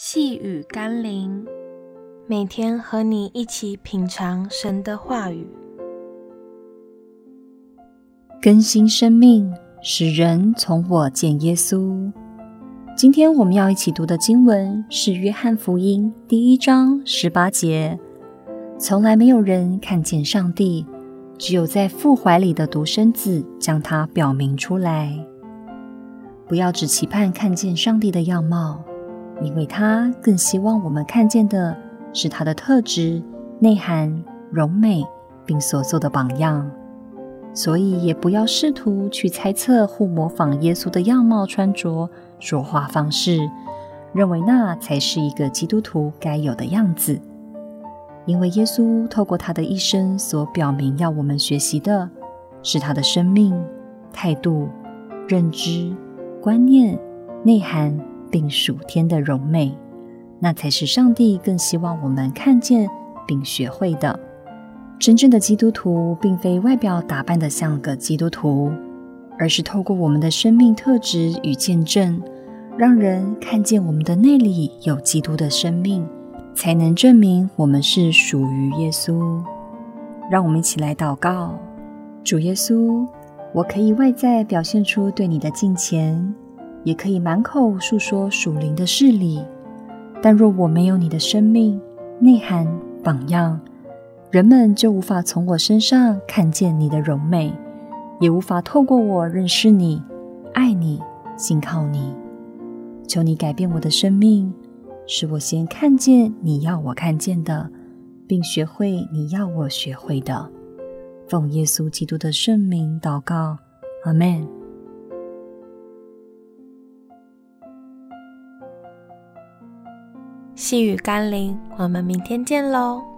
细雨甘霖，每天和你一起品尝神的话语，更新生命，使人从我见耶稣。今天我们要一起读的经文是《约翰福音》第一章十八节：“从来没有人看见上帝，只有在父怀里的独生子将他表明出来。”不要只期盼看见上帝的样貌。因为他更希望我们看见的是他的特质、内涵、柔美，并所做的榜样，所以也不要试图去猜测或模仿耶稣的样貌、穿着、说话方式，认为那才是一个基督徒该有的样子。因为耶稣透过他的一生所表明要我们学习的，是他的生命、态度、认知、观念、内涵。并属天的荣美，那才是上帝更希望我们看见并学会的。真正的基督徒，并非外表打扮得像个基督徒，而是透过我们的生命特质与见证，让人看见我们的内里有基督的生命，才能证明我们是属于耶稣。让我们一起来祷告：主耶稣，我可以外在表现出对你的敬虔。也可以满口诉说属灵的事理，但若我没有你的生命、内涵、榜样，人们就无法从我身上看见你的柔美，也无法透过我认识你、爱你、信靠你。求你改变我的生命，使我先看见你要我看见的，并学会你要我学会的。奉耶稣基督的圣名祷告，阿门。细雨甘霖，我们明天见喽。